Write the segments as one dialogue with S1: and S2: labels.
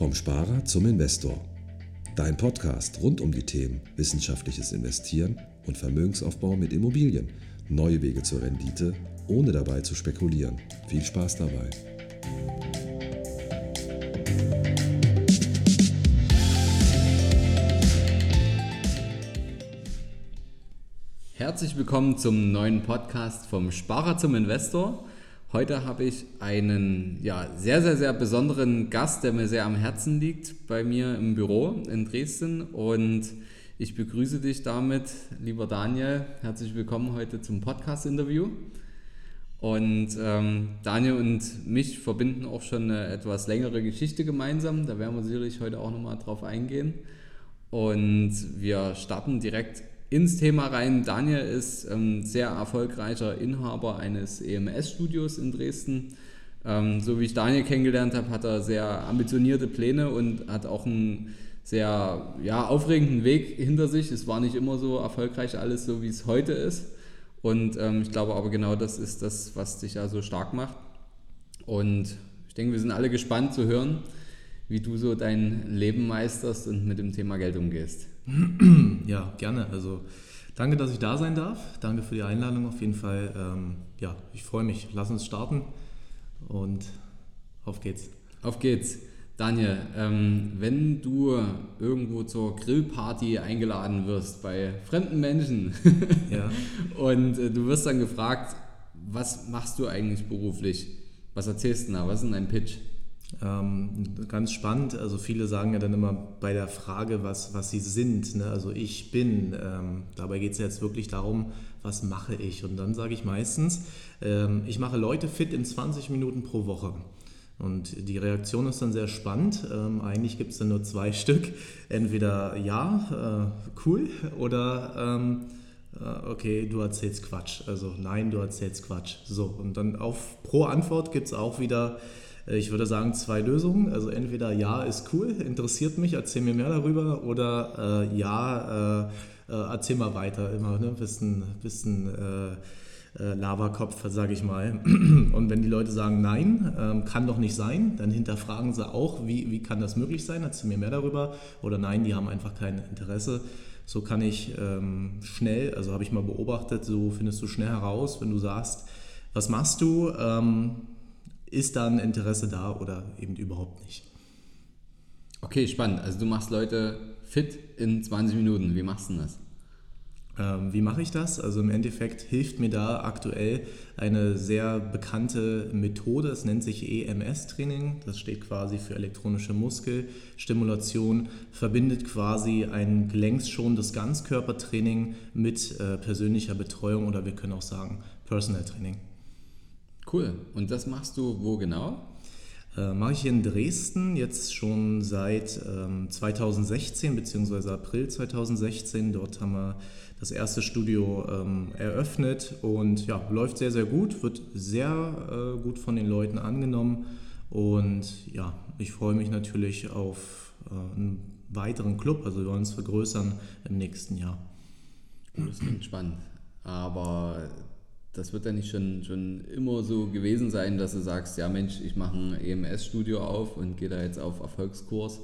S1: Vom Sparer zum Investor. Dein Podcast rund um die Themen wissenschaftliches Investieren und Vermögensaufbau mit Immobilien. Neue Wege zur Rendite, ohne dabei zu spekulieren. Viel Spaß dabei.
S2: Herzlich willkommen zum neuen Podcast vom Sparer zum Investor. Heute habe ich einen ja, sehr, sehr, sehr besonderen Gast, der mir sehr am Herzen liegt, bei mir im Büro in Dresden. Und ich begrüße dich damit, lieber Daniel. Herzlich willkommen heute zum Podcast-Interview. Und ähm, Daniel und mich verbinden auch schon eine etwas längere Geschichte gemeinsam. Da werden wir sicherlich heute auch nochmal drauf eingehen. Und wir starten direkt ins Thema rein. Daniel ist ähm, sehr erfolgreicher Inhaber eines EMS-Studios in Dresden. Ähm, so wie ich Daniel kennengelernt habe, hat er sehr ambitionierte Pläne und hat auch einen sehr ja, aufregenden Weg hinter sich. Es war nicht immer so erfolgreich alles so, wie es heute ist. Und ähm, ich glaube aber genau das ist das, was dich ja so stark macht. Und ich denke, wir sind alle gespannt zu hören, wie du so dein Leben meisterst und mit dem Thema Geld umgehst.
S3: Ja, gerne. Also danke, dass ich da sein darf. Danke für die Einladung auf jeden Fall. Ähm, ja, ich freue mich. Lass uns starten und auf geht's.
S2: Auf geht's. Daniel, ähm, wenn du irgendwo zur Grillparty eingeladen wirst bei fremden Menschen ja. und äh, du wirst dann gefragt, was machst du eigentlich beruflich? Was erzählst du da? Was ist denn dein Pitch?
S3: Ähm, ganz spannend, also viele sagen ja dann immer bei der Frage, was, was sie sind, ne? also ich bin, ähm, dabei geht es jetzt wirklich darum, was mache ich? Und dann sage ich meistens, ähm, ich mache Leute fit in 20 Minuten pro Woche. Und die Reaktion ist dann sehr spannend. Ähm, eigentlich gibt es dann nur zwei Stück. Entweder ja, äh, cool oder ähm, äh, okay, du erzählst Quatsch. Also nein, du erzählst Quatsch. So, und dann auf pro Antwort gibt es auch wieder ich würde sagen, zwei Lösungen. Also entweder ja, ist cool, interessiert mich, erzähl mir mehr darüber oder äh, ja, äh, äh, erzähl mal weiter, immer ne? bisschen, bisschen äh, äh Lavakopf, sage ich mal. Und wenn die Leute sagen, nein, ähm, kann doch nicht sein, dann hinterfragen sie auch, wie, wie kann das möglich sein, erzähl mir mehr darüber oder nein, die haben einfach kein Interesse. So kann ich ähm, schnell, also habe ich mal beobachtet, so findest du schnell heraus, wenn du sagst, was machst du? Ähm, ist dann Interesse da oder eben überhaupt nicht.
S2: Okay, spannend. Also du machst Leute fit in 20 Minuten. Wie machst du das?
S3: Ähm, wie mache ich das? Also im Endeffekt hilft mir da aktuell eine sehr bekannte Methode. Es nennt sich EMS-Training. Das steht quasi für elektronische Muskelstimulation, verbindet quasi ein gelenkschonendes Ganzkörpertraining mit äh, persönlicher Betreuung oder wir können auch sagen Personal Training.
S2: Cool. Und das machst du wo genau?
S3: Äh, mache ich in Dresden jetzt schon seit ähm, 2016 bzw. April 2016. Dort haben wir das erste Studio ähm, eröffnet und ja, läuft sehr, sehr gut, wird sehr äh, gut von den Leuten angenommen und ja, ich freue mich natürlich auf äh, einen weiteren Club, also wir wollen uns vergrößern im nächsten Jahr.
S2: Das klingt spannend. Aber das wird ja nicht schon, schon immer so gewesen sein, dass du sagst, ja Mensch, ich mache ein EMS-Studio auf und gehe da jetzt auf Erfolgskurs.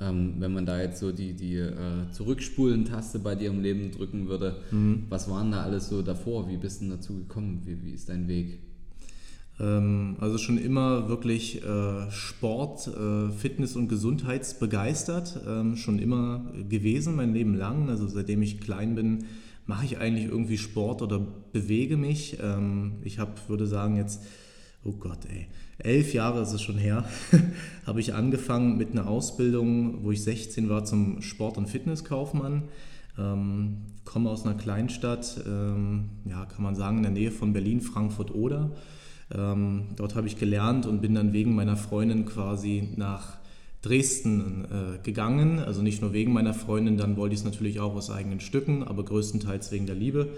S2: Ähm, wenn man da jetzt so die, die äh, Zurückspulen-Taste bei dir im Leben drücken würde, mhm. was waren da alles so davor? Wie bist du dazu gekommen? Wie, wie ist dein Weg?
S3: Ähm, also schon immer wirklich äh, Sport, äh, Fitness und Gesundheitsbegeistert, ähm, schon immer gewesen, mein Leben lang. Also seitdem ich klein bin, mache ich eigentlich irgendwie Sport oder bewege mich. Ähm, ich habe, würde sagen, jetzt, oh Gott, ey, elf Jahre ist es schon her, habe ich angefangen mit einer Ausbildung, wo ich 16 war zum Sport- und Fitnesskaufmann. Ähm, komme aus einer Kleinstadt, ähm, ja, kann man sagen, in der Nähe von Berlin, Frankfurt-Oder. Dort habe ich gelernt und bin dann wegen meiner Freundin quasi nach Dresden äh, gegangen. Also nicht nur wegen meiner Freundin, dann wollte ich es natürlich auch aus eigenen Stücken, aber größtenteils wegen der Liebe.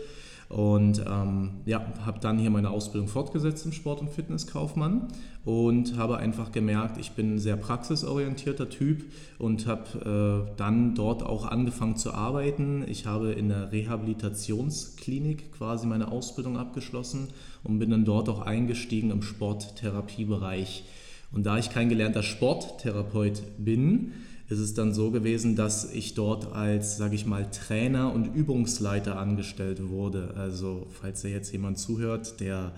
S3: Und ähm, ja, habe dann hier meine Ausbildung fortgesetzt im Sport- und Fitnesskaufmann und habe einfach gemerkt, ich bin ein sehr praxisorientierter Typ und habe äh, dann dort auch angefangen zu arbeiten. Ich habe in der Rehabilitationsklinik quasi meine Ausbildung abgeschlossen und bin dann dort auch eingestiegen im Sporttherapiebereich Und da ich kein gelernter Sporttherapeut bin, ist es dann so gewesen, dass ich dort als, sage ich mal, Trainer und Übungsleiter angestellt wurde. Also falls da jetzt jemand zuhört, der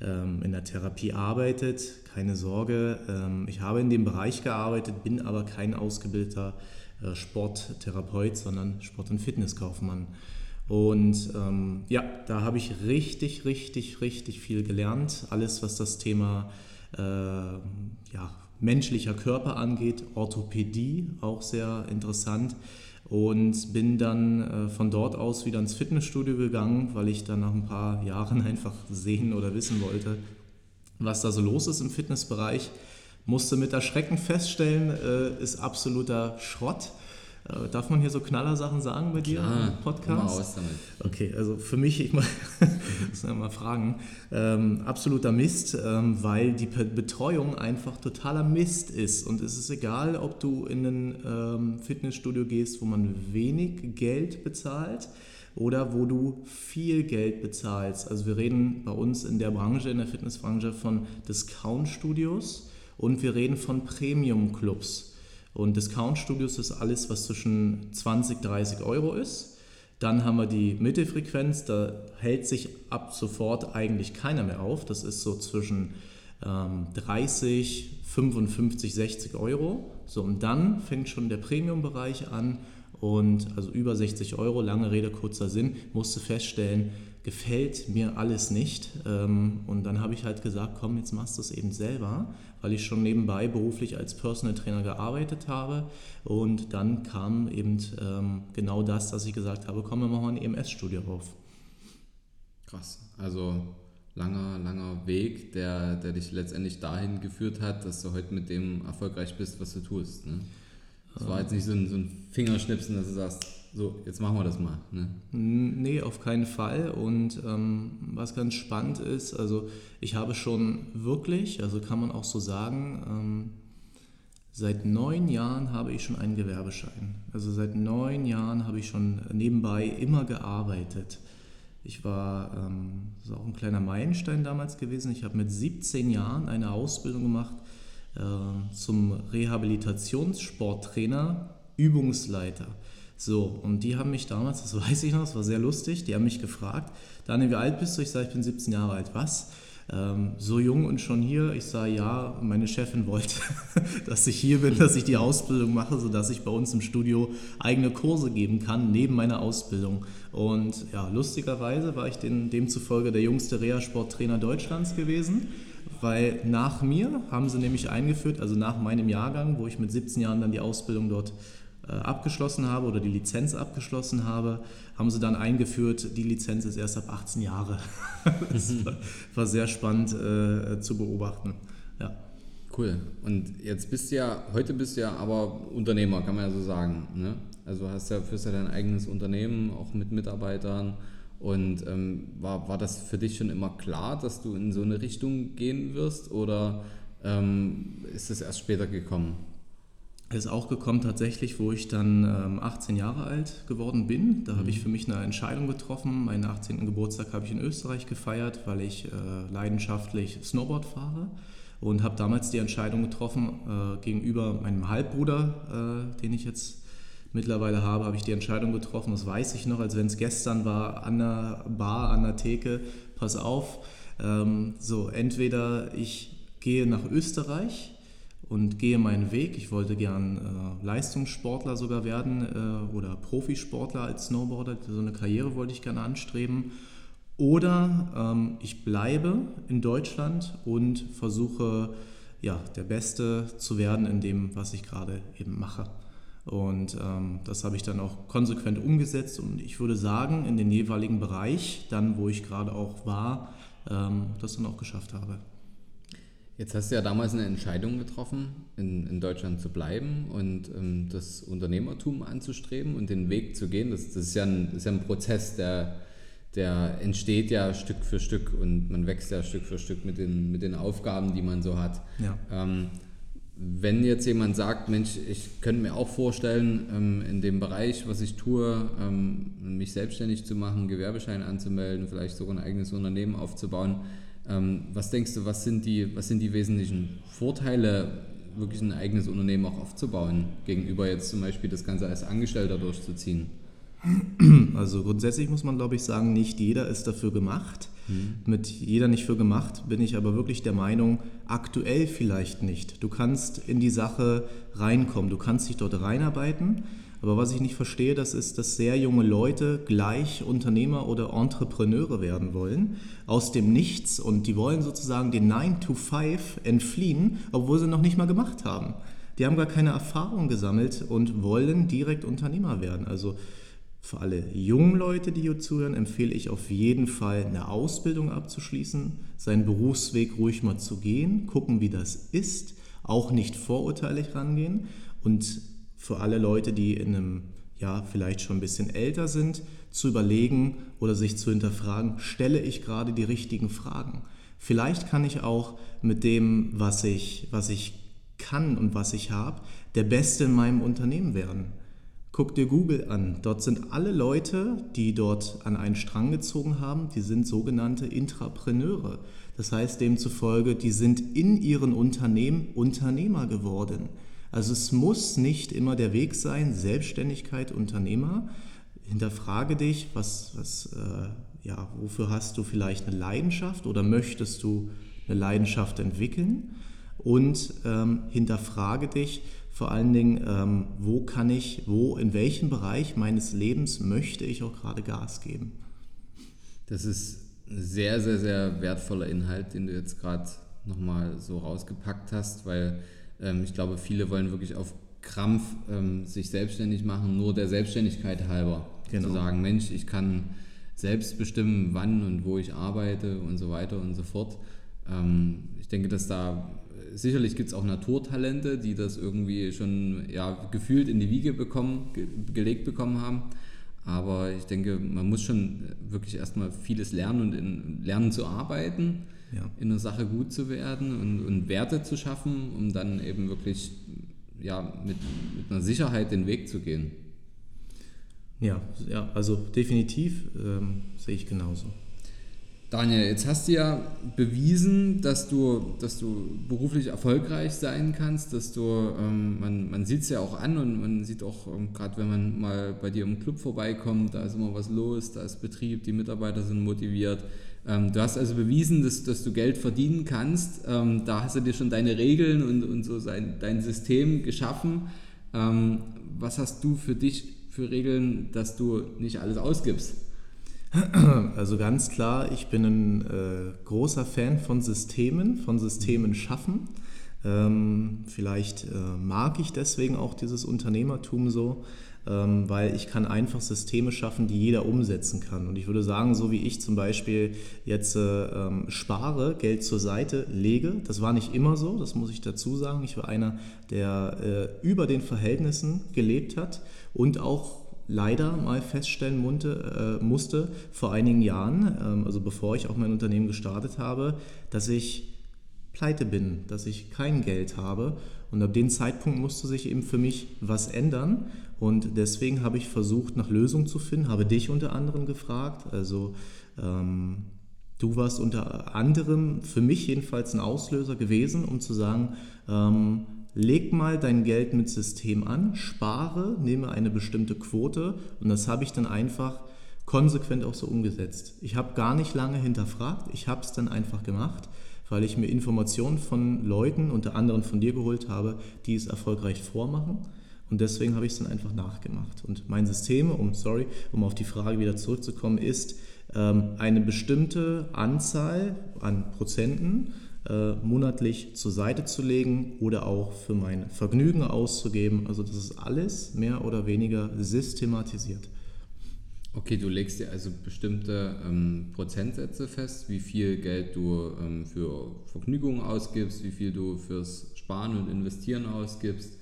S3: ähm, in der Therapie arbeitet, keine Sorge, ähm, ich habe in dem Bereich gearbeitet, bin aber kein ausgebildeter äh, Sporttherapeut, sondern Sport- und Fitnesskaufmann. Und ähm, ja, da habe ich richtig, richtig, richtig viel gelernt. Alles, was das Thema äh, ja, menschlicher Körper angeht, Orthopädie, auch sehr interessant. Und bin dann äh, von dort aus wieder ins Fitnessstudio gegangen, weil ich dann nach ein paar Jahren einfach sehen oder wissen wollte, was da so los ist im Fitnessbereich. Musste mit Erschrecken feststellen, äh, ist absoluter Schrott. Äh, darf man hier so Knallersachen sagen bei dir
S2: Klar,
S3: im Podcast?
S2: aus damit.
S3: Okay, also für mich, ich muss ja mal fragen, ähm, absoluter Mist, ähm, weil die Betreuung einfach totaler Mist ist. Und es ist egal, ob du in ein ähm, Fitnessstudio gehst, wo man wenig Geld bezahlt oder wo du viel Geld bezahlst. Also wir reden bei uns in der Branche, in der Fitnessbranche von Discount-Studios und wir reden von Premium-Clubs. Und Discount-Studios ist alles, was zwischen 20, 30 Euro ist. Dann haben wir die Mittelfrequenz, da hält sich ab sofort eigentlich keiner mehr auf. Das ist so zwischen ähm, 30, 55, 60 Euro. So, und dann fängt schon der Premium-Bereich an und also über 60 Euro, lange Rede, kurzer Sinn, musste feststellen, gefällt mir alles nicht. Ähm, Und dann habe ich halt gesagt, komm, jetzt machst du es eben selber, weil ich schon nebenbei beruflich als Personal Trainer gearbeitet habe. Und dann kam eben ähm, genau das, dass ich gesagt habe, komm, wir machen ein EMS-Studio auf.
S2: Krass. Also langer, langer Weg, der, der dich letztendlich dahin geführt hat, dass du heute mit dem erfolgreich bist, was du tust. Ne? Das war jetzt nicht so ein, so ein Fingerschnipsen, dass du sagst, so, jetzt machen wir das mal. Ne?
S3: Nee, auf keinen Fall. Und ähm, was ganz spannend ist, also ich habe schon wirklich, also kann man auch so sagen, ähm, seit neun Jahren habe ich schon einen Gewerbeschein. Also seit neun Jahren habe ich schon nebenbei immer gearbeitet. Ich war, ähm, das ist auch ein kleiner Meilenstein damals gewesen. Ich habe mit 17 Jahren eine Ausbildung gemacht äh, zum Rehabilitationssporttrainer, Übungsleiter. So, und die haben mich damals, das weiß ich noch, das war sehr lustig, die haben mich gefragt, Daniel, wie alt bist du? Ich sage, ich bin 17 Jahre alt. Was? Ähm, so jung und schon hier? Ich sage, ja, meine Chefin wollte, dass ich hier bin, dass ich die Ausbildung mache, sodass ich bei uns im Studio eigene Kurse geben kann, neben meiner Ausbildung. Und ja, lustigerweise war ich den, demzufolge der jüngste Reha-Sporttrainer Deutschlands gewesen weil nach mir haben sie nämlich eingeführt, also nach meinem Jahrgang, wo ich mit 17 Jahren dann die Ausbildung dort abgeschlossen habe oder die Lizenz abgeschlossen habe, haben sie dann eingeführt, die Lizenz ist erst ab 18 Jahre. das war, war sehr spannend äh, zu beobachten. Ja.
S2: Cool. Und jetzt bist du ja, heute bist du ja aber Unternehmer, kann man ja so sagen. Ne? Also hast ja, führst ja dein eigenes Unternehmen, auch mit Mitarbeitern. Und ähm, war, war das für dich schon immer klar, dass du in so eine Richtung gehen wirst oder ähm, ist es erst später gekommen?
S3: Ist auch gekommen tatsächlich, wo ich dann ähm, 18 Jahre alt geworden bin. Da habe ich für mich eine Entscheidung getroffen. Meinen 18. Geburtstag habe ich in Österreich gefeiert, weil ich äh, leidenschaftlich Snowboard fahre und habe damals die Entscheidung getroffen äh, gegenüber meinem Halbbruder, äh, den ich jetzt mittlerweile habe, habe ich die Entscheidung getroffen, das weiß ich noch, als wenn es gestern war, an der Bar, an der Theke, pass auf, ähm, so entweder ich gehe nach Österreich und gehe meinen Weg, ich wollte gern äh, Leistungssportler sogar werden äh, oder Profisportler als Snowboarder, so eine Karriere wollte ich gerne anstreben, oder ähm, ich bleibe in Deutschland und versuche, ja, der Beste zu werden in dem, was ich gerade eben mache. Und ähm, das habe ich dann auch konsequent umgesetzt und ich würde sagen, in den jeweiligen Bereich, dann wo ich gerade auch war, ähm, das dann auch geschafft habe.
S2: Jetzt hast du ja damals eine Entscheidung getroffen, in, in Deutschland zu bleiben und ähm, das Unternehmertum anzustreben und den Weg zu gehen. Das, das, ist, ja ein, ist ja ein Prozess, der, der entsteht ja Stück für Stück und man wächst ja Stück für Stück mit den, mit den Aufgaben, die man so hat.
S3: Ja.
S2: Ähm, wenn jetzt jemand sagt, Mensch, ich könnte mir auch vorstellen, ähm, in dem Bereich, was ich tue, ähm, mich selbstständig zu machen, Gewerbeschein anzumelden, vielleicht sogar ein eigenes Unternehmen aufzubauen, was denkst du, was sind, die, was sind die wesentlichen Vorteile, wirklich ein eigenes Unternehmen auch aufzubauen, gegenüber jetzt zum Beispiel das Ganze als Angestellter durchzuziehen?
S3: Also grundsätzlich muss man, glaube ich, sagen, nicht jeder ist dafür gemacht. Mhm. Mit jeder nicht für gemacht bin ich aber wirklich der Meinung, aktuell vielleicht nicht. Du kannst in die Sache reinkommen, du kannst dich dort reinarbeiten. Aber was ich nicht verstehe, das ist, dass sehr junge Leute gleich Unternehmer oder Entrepreneure werden wollen, aus dem Nichts und die wollen sozusagen den 9 to 5 entfliehen, obwohl sie noch nicht mal gemacht haben. Die haben gar keine Erfahrung gesammelt und wollen direkt Unternehmer werden. Also für alle jungen Leute, die hier zuhören, empfehle ich auf jeden Fall eine Ausbildung abzuschließen, seinen Berufsweg ruhig mal zu gehen, gucken, wie das ist, auch nicht vorurteilig rangehen und für alle Leute, die in einem ja vielleicht schon ein bisschen älter sind, zu überlegen oder sich zu hinterfragen, stelle ich gerade die richtigen Fragen? Vielleicht kann ich auch mit dem, was ich, was ich kann und was ich habe, der Beste in meinem Unternehmen werden. Guck dir Google an. Dort sind alle Leute, die dort an einen Strang gezogen haben, die sind sogenannte Intrapreneure. Das heißt demzufolge, die sind in ihren Unternehmen Unternehmer geworden. Also es muss nicht immer der Weg sein, Selbstständigkeit, Unternehmer. Hinterfrage dich, was, was, äh, ja, wofür hast du vielleicht eine Leidenschaft oder möchtest du eine Leidenschaft entwickeln? Und ähm, hinterfrage dich, vor allen Dingen, ähm, wo kann ich, wo, in welchem Bereich meines Lebens möchte ich auch gerade Gas geben.
S2: Das ist ein sehr, sehr, sehr wertvoller Inhalt, den du jetzt gerade nochmal so rausgepackt hast, weil ähm, ich glaube, viele wollen wirklich auf Krampf ähm, sich selbstständig machen, nur der Selbstständigkeit halber. Genau. Zu sagen, Mensch, ich kann selbst bestimmen, wann und wo ich arbeite und so weiter und so fort. Ähm, ich denke, dass da sicherlich gibt es auch Naturtalente, die das irgendwie schon ja, gefühlt in die Wiege bekommen, ge gelegt bekommen haben. Aber ich denke, man muss schon wirklich erstmal vieles lernen und in, lernen zu arbeiten, ja. in der Sache gut zu werden und, und, Werte zu schaffen, um dann eben wirklich ja, mit, mit einer Sicherheit den Weg zu gehen.
S3: Ja, ja also definitiv ähm, sehe ich genauso.
S2: Daniel, jetzt hast du ja bewiesen, dass du, dass du beruflich erfolgreich sein kannst, dass du, ähm, man, man sieht es ja auch an und man sieht auch, ähm, gerade wenn man mal bei dir im Club vorbeikommt, da ist immer was los, da ist Betrieb, die Mitarbeiter sind motiviert. Ähm, du hast also bewiesen, dass, dass du Geld verdienen kannst. Ähm, da hast du dir schon deine Regeln und, und so sein, dein System geschaffen. Ähm, was hast du für dich für Regeln, dass du nicht alles ausgibst?
S3: Also ganz klar, ich bin ein äh, großer Fan von Systemen, von Systemen schaffen. Ähm, vielleicht äh, mag ich deswegen auch dieses Unternehmertum so, ähm, weil ich kann einfach Systeme schaffen, die jeder umsetzen kann. Und ich würde sagen, so wie ich zum Beispiel jetzt äh, ähm, spare, Geld zur Seite lege, das war nicht immer so, das muss ich dazu sagen. Ich war einer, der äh, über den Verhältnissen gelebt hat und auch leider mal feststellen musste, äh, musste vor einigen Jahren, ähm, also bevor ich auch mein Unternehmen gestartet habe, dass ich pleite bin, dass ich kein Geld habe. Und ab dem Zeitpunkt musste sich eben für mich was ändern. Und deswegen habe ich versucht, nach Lösungen zu finden, habe dich unter anderem gefragt. Also ähm, du warst unter anderem für mich jedenfalls ein Auslöser gewesen, um zu sagen, ähm, leg mal dein Geld mit System an, spare, nehme eine bestimmte Quote und das habe ich dann einfach konsequent auch so umgesetzt. Ich habe gar nicht lange hinterfragt, ich habe es dann einfach gemacht, weil ich mir Informationen von Leuten, unter anderem von dir geholt habe, die es erfolgreich vormachen. Und deswegen habe ich es dann einfach nachgemacht. Und mein System, um, sorry, um auf die Frage wieder zurückzukommen, ist ähm, eine bestimmte Anzahl an Prozenten äh, monatlich zur Seite zu legen oder auch für mein Vergnügen auszugeben. Also das ist alles mehr oder weniger systematisiert.
S2: Okay, du legst dir also bestimmte ähm, Prozentsätze fest, wie viel Geld du ähm, für Vergnügung ausgibst, wie viel du fürs Sparen und Investieren ausgibst.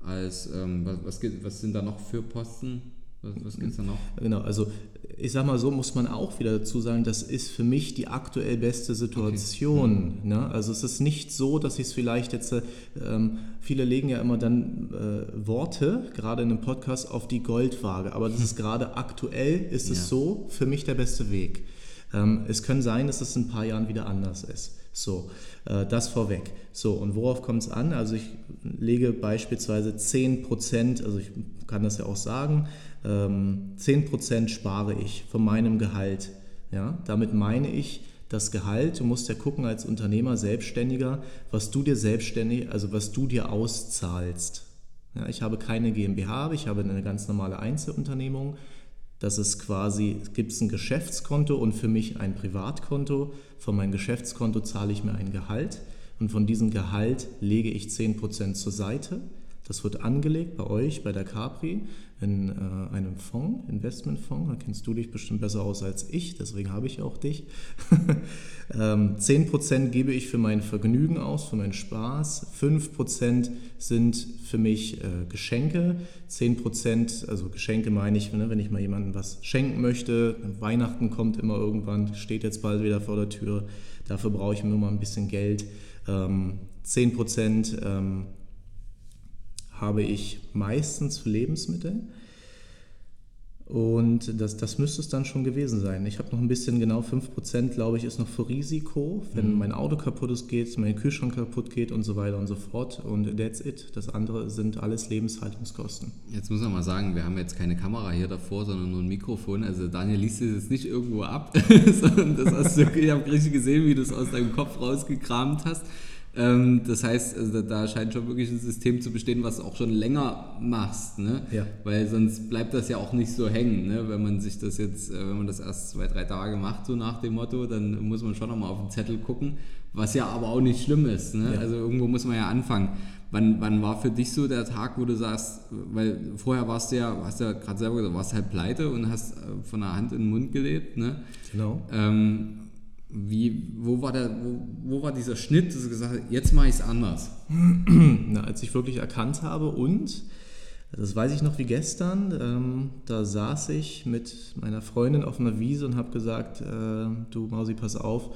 S2: Als, ähm, was, was, was sind da noch für Posten? Was, was gibt es da noch?
S3: Genau, also ich sag mal so, muss man auch wieder dazu sagen, das ist für mich die aktuell beste Situation. Okay. Ne? Also es ist nicht so, dass ich es vielleicht jetzt, ähm, viele legen ja immer dann äh, Worte, gerade in einem Podcast, auf die Goldwaage, aber das ist gerade aktuell, ist ja. es so für mich der beste Weg. Ähm, es kann sein, dass es in ein paar Jahren wieder anders ist. So, äh, das vorweg. So, und worauf kommt es an? Also ich lege beispielsweise 10%, also ich kann das ja auch sagen, ähm, 10% spare ich von meinem Gehalt. Ja? Damit meine ich, das Gehalt, du musst ja gucken als Unternehmer, Selbstständiger, was du dir selbstständig, also was du dir auszahlst. Ja, ich habe keine GmbH, ich habe eine ganz normale Einzelunternehmung. Das ist quasi, gibt es ein Geschäftskonto und für mich ein Privatkonto. Von meinem Geschäftskonto zahle ich mir ein Gehalt und von diesem Gehalt lege ich 10% zur Seite. Das wird angelegt bei euch, bei der Capri, in äh, einem Fonds, Investmentfonds. Da kennst du dich bestimmt besser aus als ich, deswegen habe ich auch dich. ähm, 10% gebe ich für mein Vergnügen aus, für meinen Spaß. 5% sind für mich äh, Geschenke. 10%, also Geschenke meine ich, ne, wenn ich mal jemandem was schenken möchte. Weihnachten kommt immer irgendwann, steht jetzt bald wieder vor der Tür. Dafür brauche ich nur mal ein bisschen Geld. Ähm, 10% ähm, habe ich meistens für Lebensmittel. Und das, das müsste es dann schon gewesen sein. Ich habe noch ein bisschen, genau 5% glaube ich, ist noch für Risiko, wenn mhm. mein Auto kaputt ist, geht, mein Kühlschrank kaputt geht und so weiter und so fort. Und that's it. Das andere sind alles Lebenshaltungskosten.
S2: Jetzt muss man mal sagen, wir haben jetzt keine Kamera hier davor, sondern nur ein Mikrofon. Also Daniel liest es jetzt nicht irgendwo ab, sondern das hast du, ich habe richtig gesehen, wie du es aus deinem Kopf rausgekramt hast. Ähm, das heißt, also da scheint schon wirklich ein System zu bestehen, was du auch schon länger machst, ne?
S3: Ja.
S2: Weil sonst bleibt das ja auch nicht so hängen, ne? Wenn man sich das jetzt, äh, wenn man das erst zwei, drei Tage macht, so nach dem Motto, dann muss man schon nochmal auf den Zettel gucken, was ja aber auch nicht schlimm ist, ne? Ja. Also irgendwo muss man ja anfangen. Wann, wann war für dich so der Tag, wo du sagst, weil vorher warst du ja, hast ja gerade selber gesagt, warst halt pleite und hast äh, von der Hand in den Mund gelebt, ne?
S3: Genau.
S2: Ähm, wie, wo, war der, wo, wo war dieser Schnitt, dass du gesagt hast, jetzt mache ich es anders?
S3: Na, als ich wirklich erkannt habe und, das weiß ich noch wie gestern, ähm, da saß ich mit meiner Freundin auf einer Wiese und habe gesagt, äh, du Mausi, pass auf,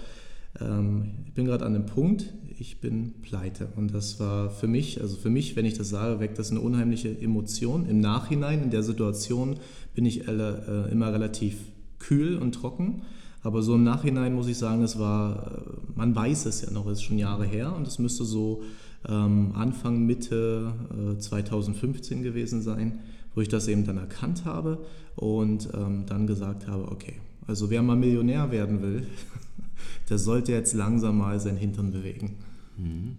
S3: ähm, ich bin gerade an dem Punkt, ich bin pleite. Und das war für mich, also für mich, wenn ich das sage, weckt das eine unheimliche Emotion. Im Nachhinein, in der Situation, bin ich äh, immer relativ kühl und trocken. Aber so im Nachhinein muss ich sagen, es war, äh, man weiß es ja noch, es ist schon Jahre her und es müsste so ähm, Anfang, Mitte äh, 2015 gewesen sein, wo ich das eben dann erkannt habe und ähm, dann gesagt habe, okay, also wer mal Millionär werden will, der sollte jetzt langsam mal sein Hintern bewegen.
S2: Mhm.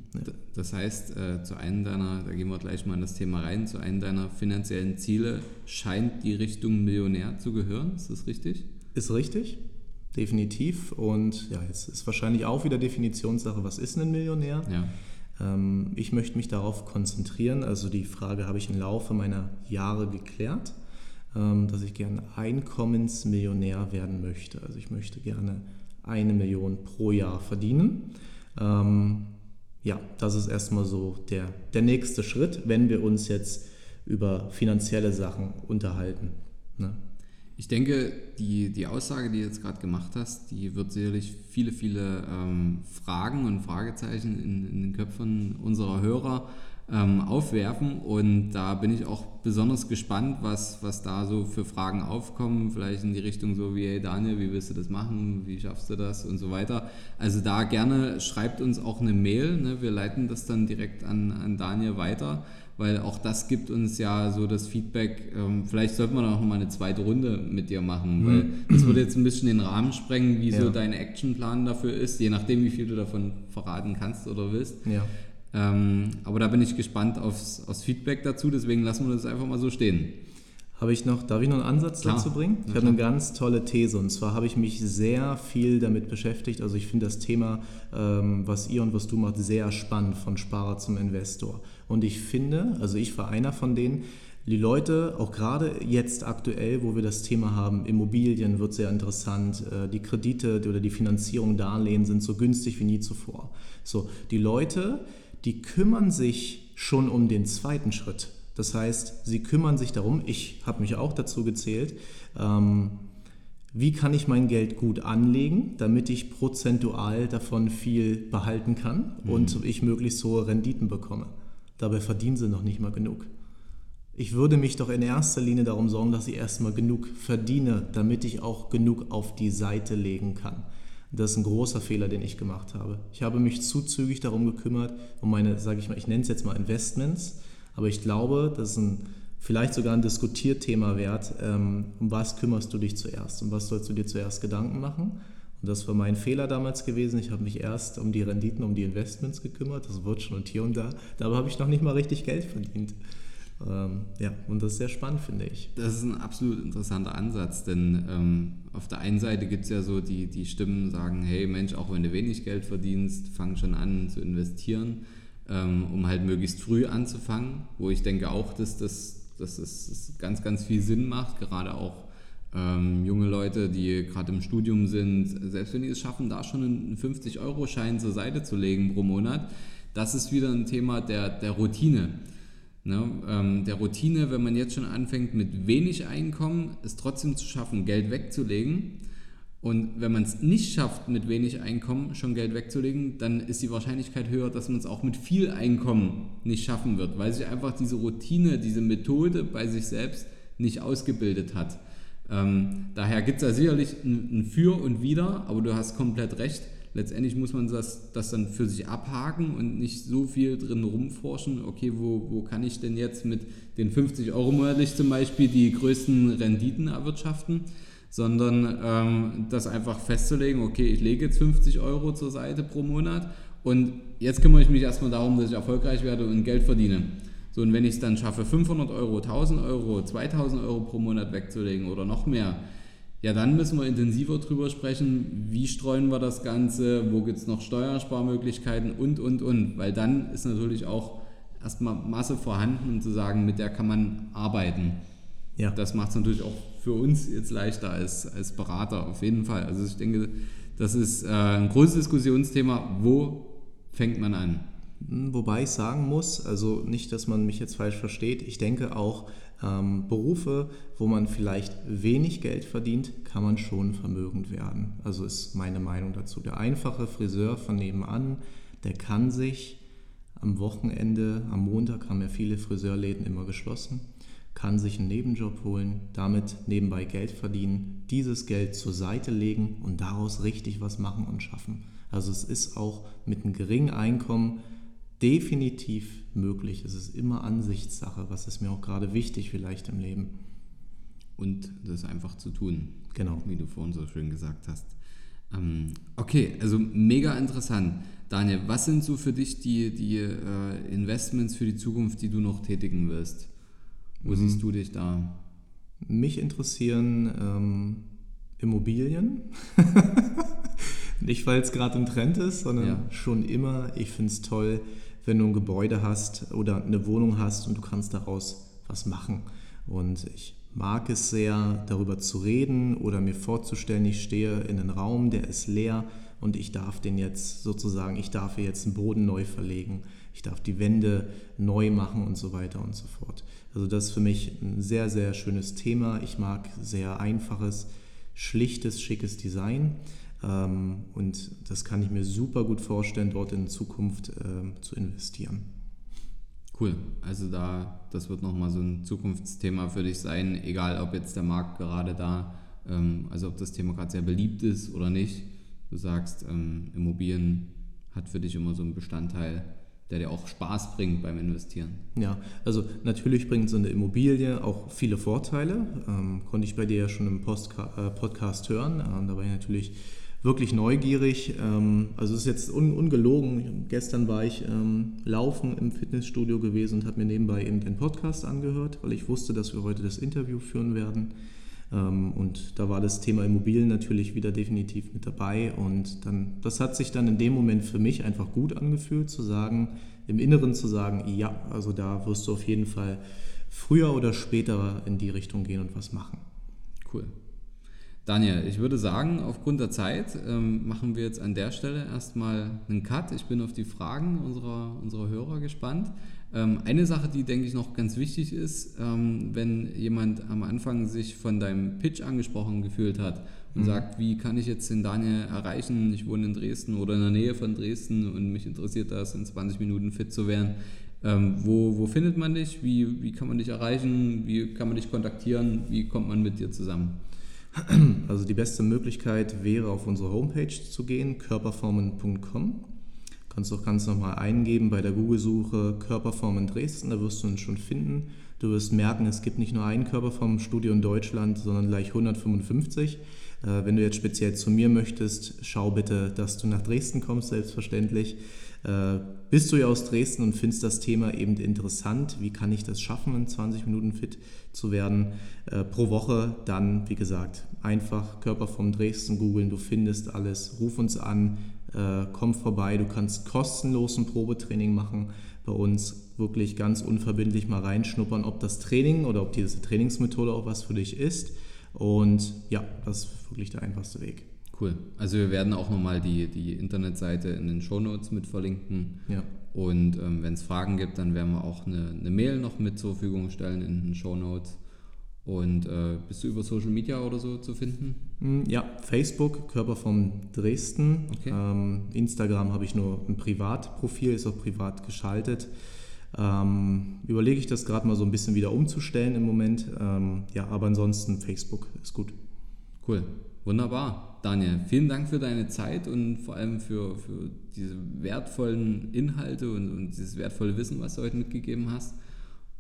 S2: Das heißt, äh, zu einem deiner, da gehen wir gleich mal in das Thema rein, zu einem deiner finanziellen Ziele scheint die Richtung Millionär zu gehören, ist das richtig?
S3: Ist richtig definitiv. Und ja, jetzt ist wahrscheinlich auch wieder Definitionssache, was ist ein Millionär?
S2: Ja.
S3: Ähm, ich möchte mich darauf konzentrieren. Also die Frage habe ich im Laufe meiner Jahre geklärt, ähm, dass ich gerne Einkommensmillionär werden möchte. Also ich möchte gerne eine Million pro Jahr verdienen. Ähm, ja, das ist erstmal so der, der nächste Schritt, wenn wir uns jetzt über finanzielle Sachen unterhalten. Ne?
S2: Ich denke, die, die Aussage, die du jetzt gerade gemacht hast, die wird sicherlich viele, viele ähm, Fragen und Fragezeichen in, in, den Köpfen unserer Hörer ähm, aufwerfen. Und da bin ich auch besonders gespannt, was, was da so für Fragen aufkommen. Vielleicht in die Richtung so wie, hey Daniel, wie willst du das machen? Wie schaffst du das? Und so weiter. Also da gerne schreibt uns auch eine Mail. Ne? Wir leiten das dann direkt an, an Daniel weiter weil auch das gibt uns ja so das Feedback, ähm, vielleicht sollten wir noch mal eine zweite Runde mit dir machen, mhm. weil das würde jetzt ein bisschen den Rahmen sprengen, wie ja. so dein Actionplan dafür ist, je nachdem, wie viel du davon verraten kannst oder willst.
S3: Ja.
S2: Ähm, aber da bin ich gespannt aufs, aufs Feedback dazu, deswegen lassen wir das einfach mal so stehen.
S3: Habe ich noch, darf ich noch einen Ansatz klar. dazu bringen? Ich habe eine ganz tolle These und zwar habe ich mich sehr viel damit beschäftigt. Also ich finde das Thema, ähm, was ihr und was du macht, sehr spannend von Sparer zum Investor. Und ich finde, also ich war einer von denen, die Leute, auch gerade jetzt aktuell, wo wir das Thema haben, Immobilien wird sehr interessant, äh, die Kredite oder die Finanzierung, Darlehen sind so günstig wie nie zuvor. So, die Leute, die kümmern sich schon um den zweiten Schritt. Das heißt, sie kümmern sich darum, ich habe mich auch dazu gezählt, ähm, wie kann ich mein Geld gut anlegen, damit ich prozentual davon viel behalten kann mhm. und ich möglichst hohe Renditen bekomme. Dabei verdienen sie noch nicht mal genug. ich würde mich doch in erster Linie darum sorgen, dass ich erstmal genug verdiene, damit ich auch genug auf die Seite legen kann. Das ist ein großer Fehler, den ich gemacht habe. Ich habe mich zu zügig darum gekümmert, um meine, sage ich mal, ich nenne es jetzt mal Investments, aber ich glaube, das ist ein, vielleicht sogar ein Diskutierthema wert. Ähm, um was kümmerst du dich zuerst? Um was sollst du dir zuerst Gedanken machen? Und das war mein Fehler damals gewesen. Ich habe mich erst um die Renditen, um die Investments gekümmert. Das wird schon und hier und da. Dabei habe ich noch nicht mal richtig Geld verdient. Ähm, ja, und das ist sehr spannend, finde ich.
S2: Das ist ein absolut interessanter Ansatz, denn ähm, auf der einen Seite gibt es ja so die, die Stimmen, sagen, hey Mensch, auch wenn du wenig Geld verdienst, fang schon an zu investieren, ähm, um halt möglichst früh anzufangen, wo ich denke auch, dass das, dass das ganz, ganz viel Sinn macht, gerade auch ähm, junge Leute, die gerade im Studium sind, selbst wenn die es schaffen, da schon einen 50-Euro-Schein zur Seite zu legen pro Monat, das ist wieder ein Thema der, der Routine. Ne? Ähm, der Routine, wenn man jetzt schon anfängt mit wenig Einkommen, es trotzdem zu schaffen, Geld wegzulegen. Und wenn man es nicht schafft, mit wenig Einkommen schon Geld wegzulegen, dann ist die Wahrscheinlichkeit höher, dass man es auch mit viel Einkommen nicht schaffen wird, weil sich einfach diese Routine, diese Methode bei sich selbst nicht ausgebildet hat. Ähm, daher gibt es da sicherlich ein, ein Für und Wider, aber du hast komplett recht. Letztendlich muss man das, das dann für sich abhaken und nicht so viel drin rumforschen. Okay, wo, wo kann ich denn jetzt mit den 50 Euro monatlich zum Beispiel die größten Renditen erwirtschaften? Sondern ähm, das einfach festzulegen, okay, ich lege jetzt 50 Euro zur Seite pro Monat und jetzt kümmere ich mich erstmal darum, dass ich erfolgreich werde und Geld verdiene. So, und wenn ich es dann schaffe, 500 Euro, 1000 Euro, 2000 Euro pro Monat wegzulegen oder noch mehr, ja, dann müssen wir intensiver drüber sprechen, wie streuen wir das Ganze, wo gibt es noch Steuersparmöglichkeiten und, und, und. Weil dann ist natürlich auch erstmal Masse vorhanden, um zu sagen, mit der kann man arbeiten. Ja. Das macht es natürlich auch für uns jetzt leichter als, als Berater, auf jeden Fall. Also ich denke, das ist äh, ein großes Diskussionsthema. Wo fängt man an?
S3: Wobei ich sagen muss, also nicht, dass man mich jetzt falsch versteht, ich denke auch, ähm, Berufe, wo man vielleicht wenig Geld verdient, kann man schon vermögend werden. Also ist meine Meinung dazu. Der einfache Friseur von nebenan, der kann sich am Wochenende, am Montag haben ja viele Friseurläden immer geschlossen, kann sich einen Nebenjob holen, damit nebenbei Geld verdienen, dieses Geld zur Seite legen und daraus richtig was machen und schaffen. Also es ist auch mit einem geringen Einkommen definitiv möglich. Es ist immer Ansichtssache, was ist mir auch gerade wichtig vielleicht im Leben.
S2: Und das einfach zu tun.
S3: Genau.
S2: Wie du vorhin so schön gesagt hast. Ähm, okay, also mega interessant. Daniel, was sind so für dich die, die äh, Investments für die Zukunft, die du noch tätigen wirst? Wo mhm. siehst du dich da?
S3: Mich interessieren ähm, Immobilien. Nicht, weil es gerade im Trend ist, sondern ja. schon immer. Ich finde es toll, wenn du ein Gebäude hast oder eine Wohnung hast und du kannst daraus was machen. Und ich mag es sehr, darüber zu reden oder mir vorzustellen, ich stehe in einem Raum, der ist leer und ich darf den jetzt sozusagen, ich darf hier jetzt den Boden neu verlegen, ich darf die Wände neu machen und so weiter und so fort. Also das ist für mich ein sehr, sehr schönes Thema. Ich mag sehr einfaches, schlichtes, schickes Design. Ähm, und das kann ich mir super gut vorstellen, dort in Zukunft ähm, zu investieren.
S2: Cool. Also da, das wird nochmal so ein Zukunftsthema für dich sein, egal ob jetzt der Markt gerade da, ähm, also ob das Thema gerade sehr beliebt ist oder nicht. Du sagst, Immobilien hat für dich immer so einen Bestandteil, der dir auch Spaß bringt beim Investieren.
S3: Ja, also natürlich bringt so eine Immobilie auch viele Vorteile. Ähm, konnte ich bei dir ja schon im Postka äh, Podcast hören. Ähm, da war ich natürlich wirklich neugierig. Ähm, also es ist jetzt un ungelogen. Gestern war ich ähm, laufen im Fitnessstudio gewesen und habe mir nebenbei eben den Podcast angehört, weil ich wusste, dass wir heute das Interview führen werden. Ähm, und da war das Thema Immobilien natürlich wieder definitiv mit dabei. Und dann, das hat sich dann in dem Moment für mich einfach gut angefühlt, zu sagen, im Inneren zu sagen, ja, also da wirst du auf jeden Fall früher oder später in die Richtung gehen und was machen.
S2: Cool. Daniel, ich würde sagen, aufgrund der Zeit ähm, machen wir jetzt an der Stelle erstmal einen Cut. Ich bin auf die Fragen unserer, unserer Hörer gespannt. Ähm, eine Sache, die, denke ich, noch ganz wichtig ist, ähm, wenn jemand am Anfang sich von deinem Pitch angesprochen gefühlt hat und mhm. sagt, wie kann ich jetzt den Daniel erreichen? Ich wohne in Dresden oder in der Nähe von Dresden und mich interessiert das, in 20 Minuten fit zu werden. Ähm, wo, wo findet man dich? Wie, wie kann man dich erreichen? Wie kann man dich kontaktieren? Wie kommt man mit dir zusammen?
S3: Also die beste Möglichkeit wäre, auf unsere Homepage zu gehen, körperformen.com. Kannst auch ganz normal eingeben bei der Google-Suche Körperformen Dresden, da wirst du uns schon finden. Du wirst merken, es gibt nicht nur ein Körperformstudio in Deutschland, sondern gleich 155. Äh, wenn du jetzt speziell zu mir möchtest, schau bitte, dass du nach Dresden kommst, selbstverständlich. Äh, bist du ja aus Dresden und findest das Thema eben interessant, wie kann ich das schaffen, in 20 Minuten fit zu werden äh, pro Woche, dann, wie gesagt, einfach Körperform Dresden googeln, du findest alles, ruf uns an, äh, komm vorbei, du kannst kostenlos ein Probetraining machen bei uns, wirklich ganz unverbindlich mal reinschnuppern, ob das Training oder ob diese Trainingsmethode auch was für dich ist. Und ja, das ist wirklich der einfachste Weg.
S2: Cool. Also wir werden auch nochmal die, die Internetseite in den Shownotes mit verlinken. Ja. Und ähm, wenn es Fragen gibt, dann werden wir auch eine, eine, Mail noch mit zur Verfügung stellen in den Shownotes. Und äh, bist du über Social Media oder so zu finden?
S3: Hm, ja, Facebook, Körperform Dresden. Okay. Ähm, Instagram habe ich nur ein Privatprofil, ist auch privat geschaltet. Ähm, überlege ich das gerade mal so ein bisschen wieder umzustellen im Moment. Ähm, ja, aber ansonsten Facebook ist gut.
S2: Cool, wunderbar. Daniel, vielen Dank für deine Zeit und vor allem für, für diese wertvollen Inhalte und, und dieses wertvolle Wissen, was du heute mitgegeben hast.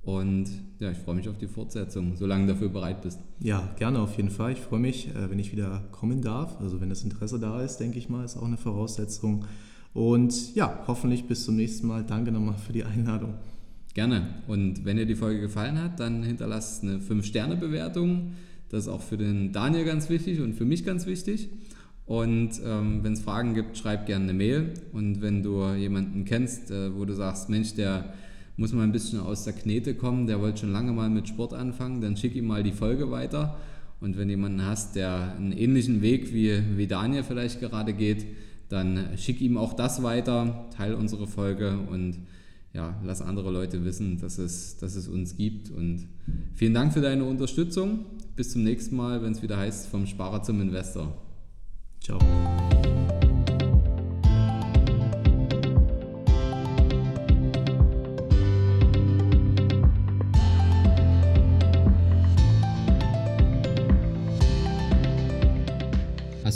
S2: Und ja, ich freue mich auf die Fortsetzung, solange du dafür bereit bist.
S3: Ja, gerne auf jeden Fall. Ich freue mich, äh, wenn ich wieder kommen darf. Also wenn das Interesse da ist, denke ich mal, ist auch eine Voraussetzung. Und ja, hoffentlich bis zum nächsten Mal. Danke nochmal für die Einladung.
S2: Gerne. Und wenn dir die Folge gefallen hat, dann hinterlass eine 5-Sterne-Bewertung. Das ist auch für den Daniel ganz wichtig und für mich ganz wichtig. Und ähm, wenn es Fragen gibt, schreib gerne eine Mail. Und wenn du jemanden kennst, äh, wo du sagst, Mensch, der muss mal ein bisschen aus der Knete kommen, der wollte schon lange mal mit Sport anfangen, dann schick ihm mal die Folge weiter. Und wenn jemanden hast, der einen ähnlichen Weg wie, wie Daniel vielleicht gerade geht, dann schick ihm auch das weiter, teile unsere Folge und ja, lass andere Leute wissen, dass es, dass es uns gibt. Und vielen Dank für deine Unterstützung. Bis zum nächsten Mal, wenn es wieder heißt, vom Sparer zum Investor. Ciao.